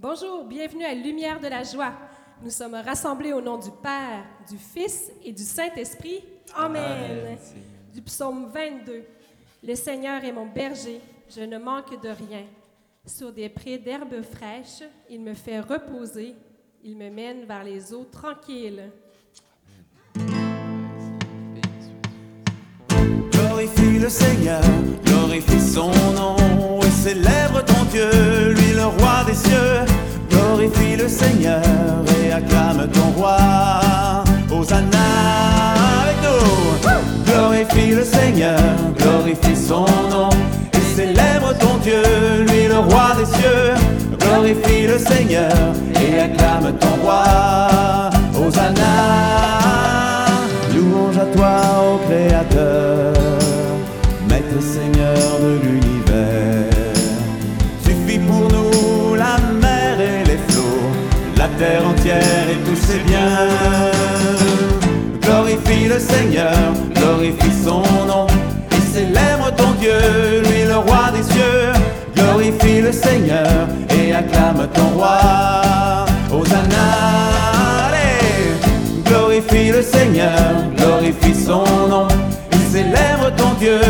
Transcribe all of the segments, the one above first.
Bonjour, bienvenue à Lumière de la joie. Nous sommes rassemblés au nom du Père, du Fils et du Saint-Esprit. Amen. Du psaume 22. Le Seigneur est mon berger, je ne manque de rien. Sur des prés d'herbes fraîches, il me fait reposer, il me mène vers les eaux tranquilles. Glorifie le Seigneur, glorifie son nom et célèbre Dieu, lui le roi des cieux. Glorifie le Seigneur et acclame ton roi. Hosanna avec. Glorifie le Seigneur, glorifie son nom et célèbre ton Dieu, lui le roi des cieux. Glorifie le Seigneur et acclame ton roi. Hosanna. Louange à toi, ô Créateur, Maître Seigneur de l'univers. Terre entière et tous ses biens. Glorifie le Seigneur, glorifie son nom, et célèbre ton Dieu, lui le roi des cieux. Glorifie le Seigneur et acclame ton roi. Hosanna, allez, glorifie le Seigneur, glorifie son nom. Il célèbre ton Dieu,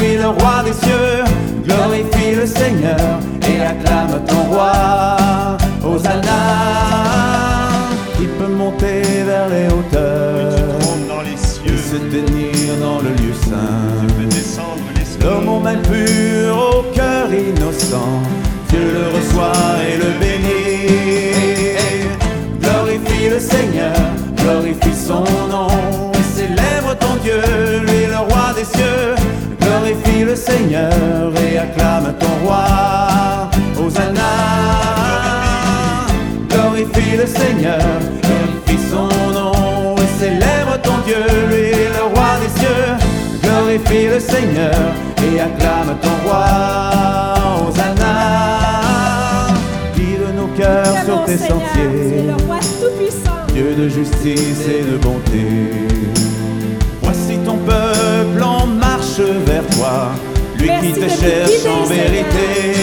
lui le roi des cieux. Glorifie le Seigneur et acclame ton roi. Saint. L'homme au même pur, au Seigneur et acclame ton roi. Hosanna. Guide nos cœurs sur tes Seigneur, sentiers. le roi tout-puissant. Dieu de justice et de bonté. Voici ton peuple en marche vers toi, lui Merci qui te cherche en Seigneur. vérité.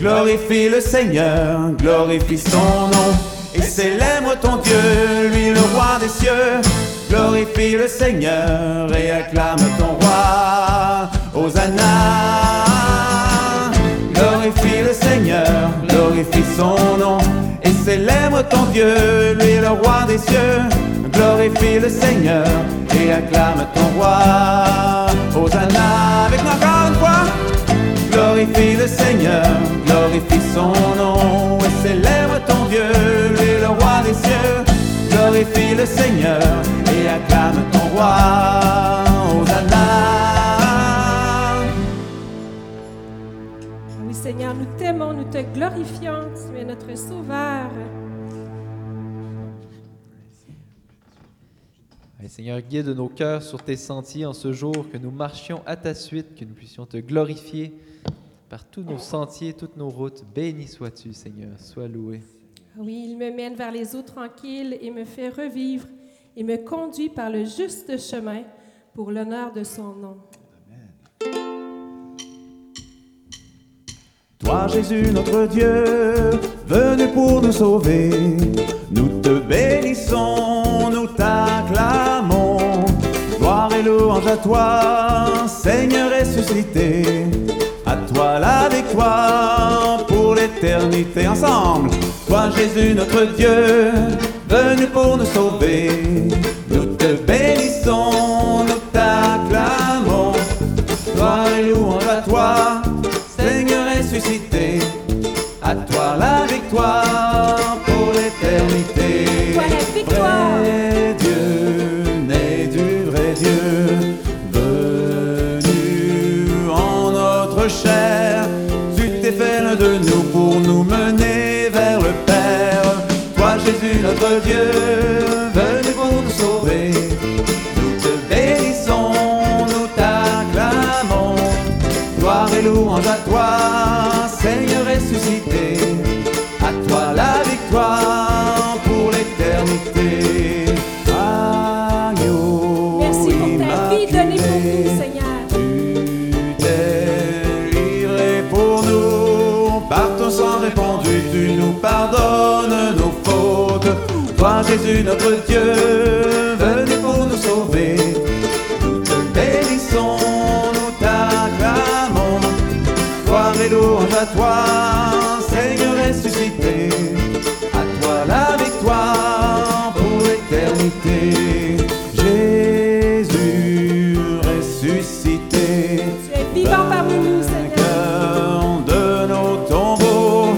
Glorifie le Seigneur, glorifie son nom, et célèbre ton Dieu, lui le roi des cieux. Glorifie le Seigneur et acclame ton roi. Hosanna. Glorifie le Seigneur, glorifie son nom, et célèbre ton Dieu, lui le roi des cieux. Glorifie le Seigneur et acclame ton roi. Hosanna, avec encore une fois. Glorifie le Seigneur, glorifie son nom, et célèbre ton Dieu, lui le roi des cieux. Glorifie le Seigneur et acclame ton roi. Hosanna. Oui, Seigneur, nous t'aimons, nous te glorifions. Tu es notre Sauveur. Seigneur, guide nos cœurs sur tes sentiers en ce jour, que nous marchions à ta suite, que nous puissions te glorifier par tous nos sentiers, toutes nos routes. Béni sois-tu, Seigneur, sois loué. Oui, il me mène vers les eaux tranquilles et me fait revivre. Il me conduit par le juste chemin pour l'honneur de son nom. Toi Jésus notre Dieu, venu pour nous sauver, nous te bénissons, nous t'acclamons. Gloire et louange à toi, Seigneur ressuscité, à toi la victoire pour l'éternité ensemble. Toi Jésus notre Dieu, venu pour nous sauver, nous te bénissons, notre Dieu, venu pour nous sauver, Jésus, notre Dieu, venu pour nous sauver. Nous te bénissons, nous t'acclamons. Gloire et louange à toi, Seigneur ressuscité. À toi la victoire pour l'éternité. Jésus ressuscité. Tu es vivant parmi nous, Seigneur. De nos tombeaux,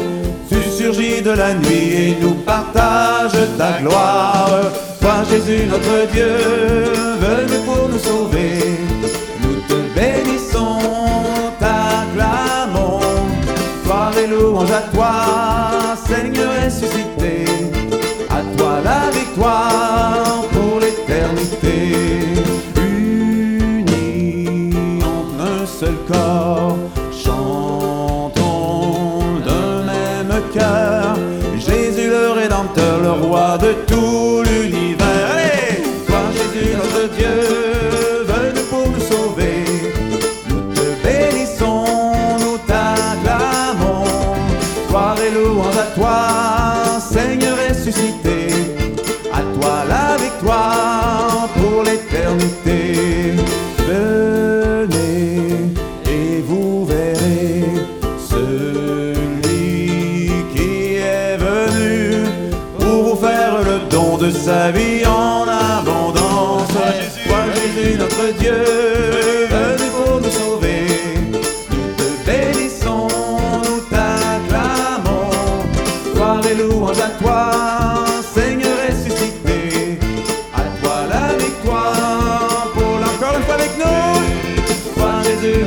tu surgis de la nuit et nous ta gloire. Toi, Jésus, notre Dieu, venu pour nous sauver, nous te bénissons, t'acclamons. Gloire et louange à toi, Seigneur ressuscité. À toi la victoire pour l'éternité. Unis en un seul corps,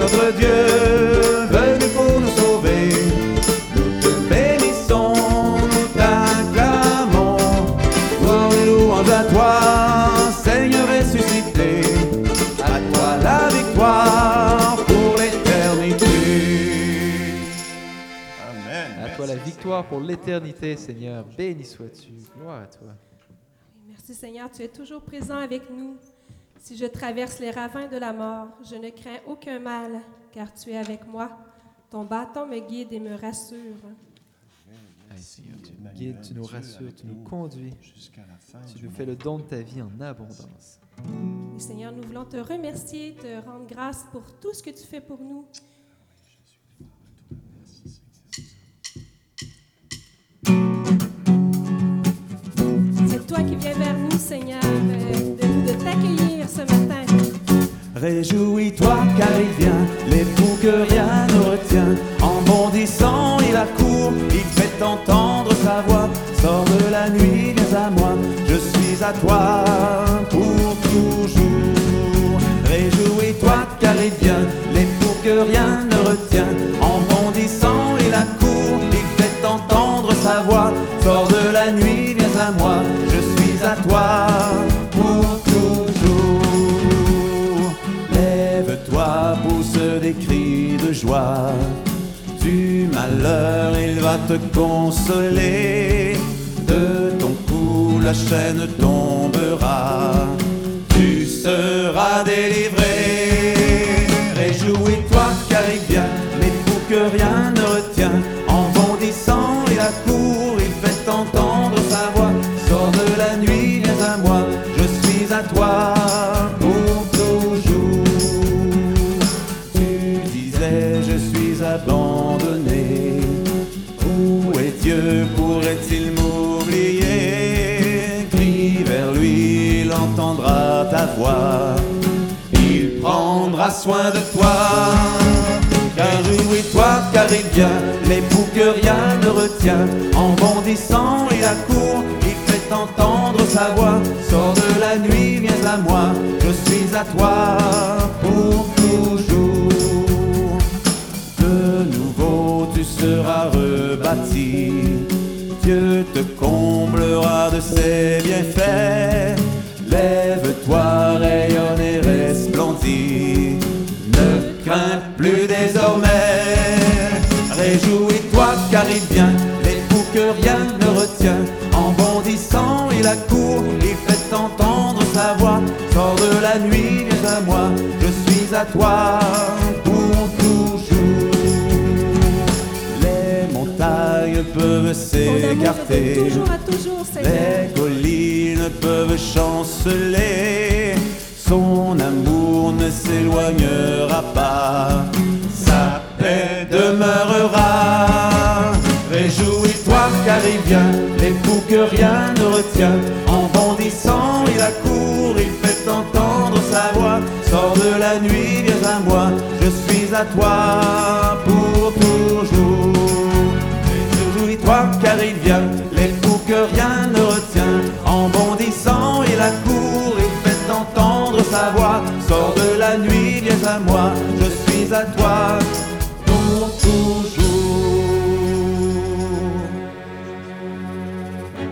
notre Dieu, venu pour nous sauver. Nous te bénissons, nous t'acclamons. Gloire et louange à toi, Seigneur ressuscité. À toi la victoire pour l'éternité. Amen. À toi la victoire pour l'éternité, Seigneur. Béni sois-tu. Gloire à toi. Merci Seigneur, tu es toujours présent avec nous. Si je traverse les ravins de la mort, je ne crains aucun mal, car tu es avec moi. Ton bâton me guide et me rassure. Seigneur, tu nous guides, tu nous rassures, tu nous conduis. Tu nous fais le don de ta vie en abondance. Et Seigneur, nous voulons te remercier, te rendre grâce pour tout ce que tu fais pour nous. C'est toi qui viens vers nous, Seigneur, de nous de t'accueillir ce matin. Réjouis-toi car il vient, l'époux que rien ne retient. En bondissant, il accourt, il fait entendre sa voix. Sors de la nuit, viens à moi, je suis à toi pour toujours. Réjouis-toi car il vient, l'époux que rien ne Il va te consoler. De ton cou, la chaîne tombera. Tu seras délivré. Il prendra soin de toi. Car jouis-toi, car il vient, l'époux que rien ne retient. En bondissant, il accourt, il fait entendre sa voix. Sors de la nuit, viens à moi, je suis à toi pour toujours. De nouveau, tu seras rebâti. Dieu te comblera de ses bienfaits. Lève-toi, plus désormais. Réjouis-toi car il vient, l'époux que rien ne retient. En bondissant, il accourt, il fait entendre sa voix. Sors de la nuit, viens à moi, je suis à toi pour toujours. Les montagnes peuvent s'écarter. de toujours à toujours, Seigneur. Les collines peuvent chanceler, son amour ne s'éloignera pas, sa paix demeurera. Réjouis-toi car il vient, l'époux que rien ne retient, en bondissant il accourt, il fait entendre sa voix, sors de la nuit, viens à moi, je suis à toi pour toujours. Réjouis-toi car il vient, l'époux que rien ne retient. En bondissant, suis à toi pour toujours.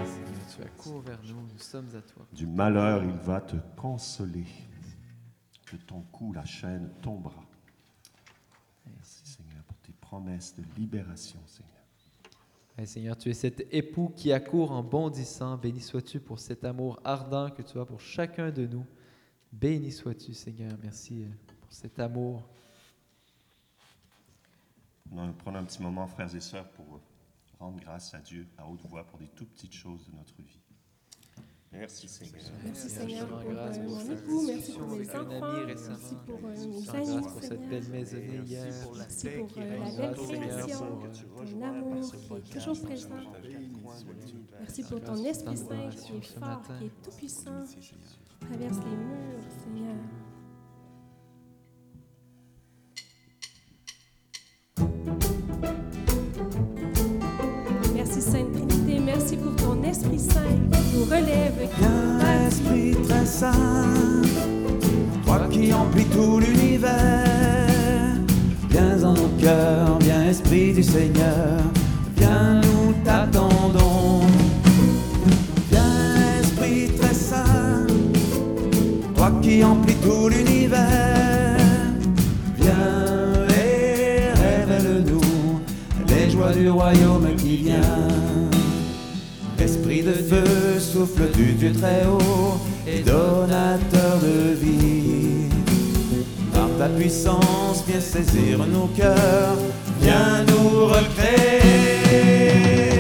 Seigneur, tu accours vers nous, nous sommes à toi. Du malheur, il va te consoler. De ton cou, la chaîne tombera. Merci Seigneur pour tes promesses de libération, Seigneur. Hey, Seigneur, tu es cet époux qui accourt en bondissant. Béni sois-tu pour cet amour ardent que tu as pour chacun de nous. Béni sois-tu, Seigneur. Merci euh, pour cet amour. On va prendre un petit moment, frères et sœurs, pour rendre grâce à Dieu à haute voix pour des tout petites choses de notre vie. Merci Seigneur. Merci Seigneur, pour euh, mon époux, merci pour mes enfants, merci pour euh, mes amis, cette belle maisonnée hier. Merci pour euh, la belle création, pour, euh, ton amour qui est toujours présent. Merci pour ton Esprit Saint qui est fort, qui est tout-puissant, qui traverse les murs, Seigneur. Relève. Esprit très saint, toi qui emplis tout l'univers. Viens en nos cœurs, viens, Esprit du Seigneur. Viens, nous t'attendons. De feu, souffle du Dieu très haut et donateur de vie. Par ta puissance, viens saisir nos cœurs, viens nous recréer.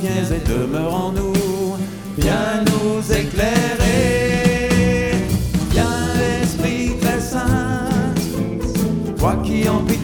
Viens et demeure en nous, viens nous éclairer. Viens, Esprit très saint, toi qui emplis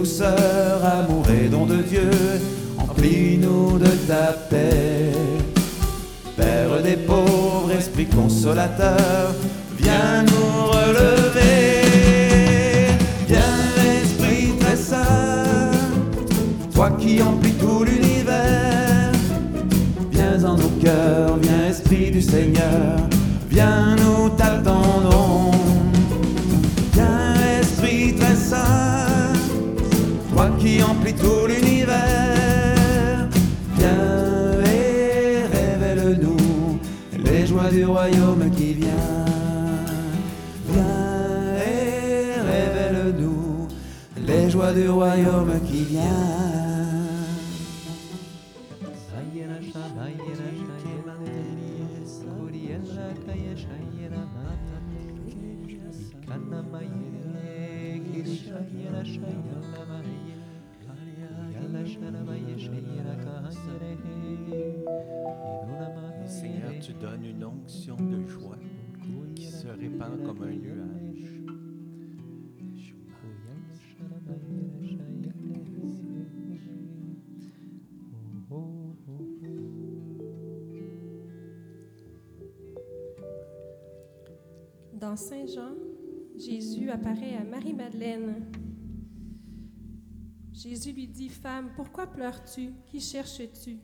douceur, amour et don de Dieu, emplis-nous de ta paix. Père des pauvres, esprit consolateur, viens nous relever. Viens, Esprit très saint, toi qui emplis tout l'univers. Viens en nos cœurs, viens, Esprit du Seigneur, viens qui emplis tout l'univers, viens et révèle-nous les joies du royaume qui vient. Viens et révèle-nous les joies du royaume qui vient. de joie qui se répand comme un nuage. Dans Saint Jean, Jésus apparaît à Marie-Madeleine. Jésus lui dit, Femme, pourquoi pleures-tu? Qui cherches-tu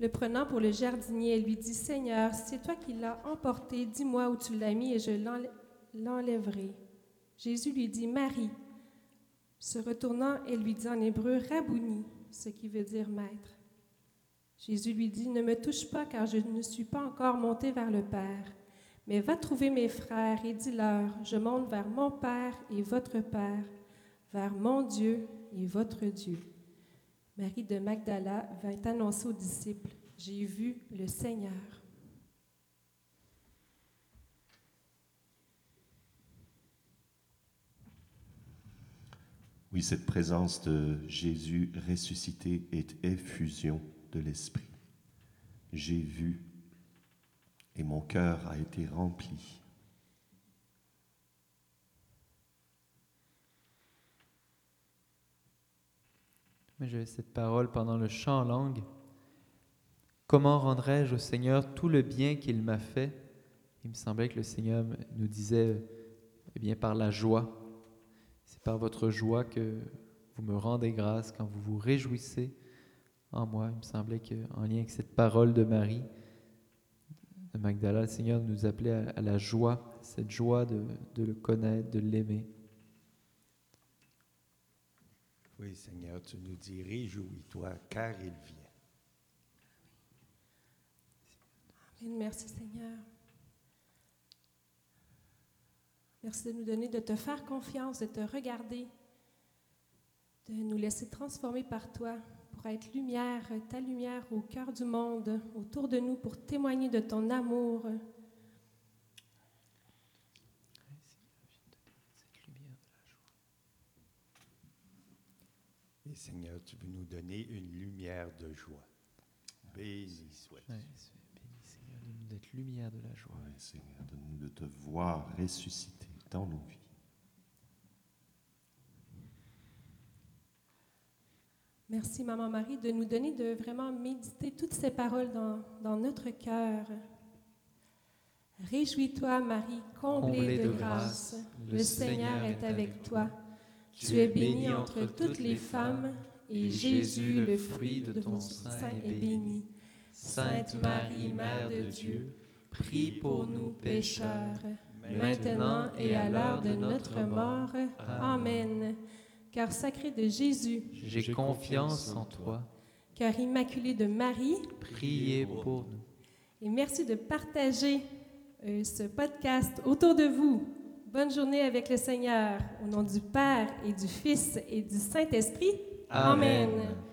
le prenant pour le jardinier, elle lui dit, Seigneur, c'est toi qui l'as emporté, dis-moi où tu l'as mis et je l'enlè- l'enlèverai. Jésus lui dit, Marie. Se retournant, elle lui dit en hébreu, Rabouni, ce qui veut dire maître. Jésus lui dit, Ne me touche pas, car je ne suis pas encore monté vers le Père. Mais va trouver mes frères et dis-leur, Je monte vers mon Père et votre Père, vers mon Dieu et votre Dieu. Marie de Magdala vint annoncer aux disciples, J'ai vu le Seigneur. Oui, cette présence de Jésus ressuscité est effusion de l'Esprit. J'ai vu et mon cœur a été rempli. Mais j'avais cette parole pendant le chant en langue. Comment rendrai-je au Seigneur tout le bien qu'il m'a fait? Il me semblait que le Seigneur nous disait, eh bien, par la joie. C'est par votre joie que vous me rendez grâce, quand vous vous réjouissez en moi. Il me semblait qu'en lien avec cette parole de Marie, de Magdala, le Seigneur nous appelait à, la joie, cette joie de le connaître, de l'aimer. Oui, Seigneur, tu nous dis, réjouis-toi, car il vient. Amen. Merci Seigneur. Merci de nous donner, de te faire confiance, de te regarder, de nous laisser transformer par toi pour être lumière, ta lumière au cœur du monde, autour de nous, pour témoigner de ton amour. Et Seigneur, tu veux nous donner une lumière de joie. Béni. Ouais, béni Seigneur, de nous d'être lumière de la joie. Oui, Seigneur, donne-nous de te voir ressuscité dans nos vies. Merci, Maman Marie, de nous donner de vraiment méditer toutes ces paroles dans, dans notre cœur. Réjouis-toi, Marie, comblée de grâce. Le Seigneur est avec toi. Tu es bénie entre toutes les femmes, et Jésus, le fruit de ton sein, est béni. Sainte Marie, Mère de Dieu, prie pour nous pécheurs, maintenant et à l'heure de notre mort. Amen. Cœur sacré de Jésus, J'ai confiance en toi. cœur immaculé de Marie, Priez pour nous. et merci de partager euh, ce podcast autour de vous. Bonne journée avec le Seigneur, au nom du Père et du Fils et du Saint-Esprit. Amen. Amen.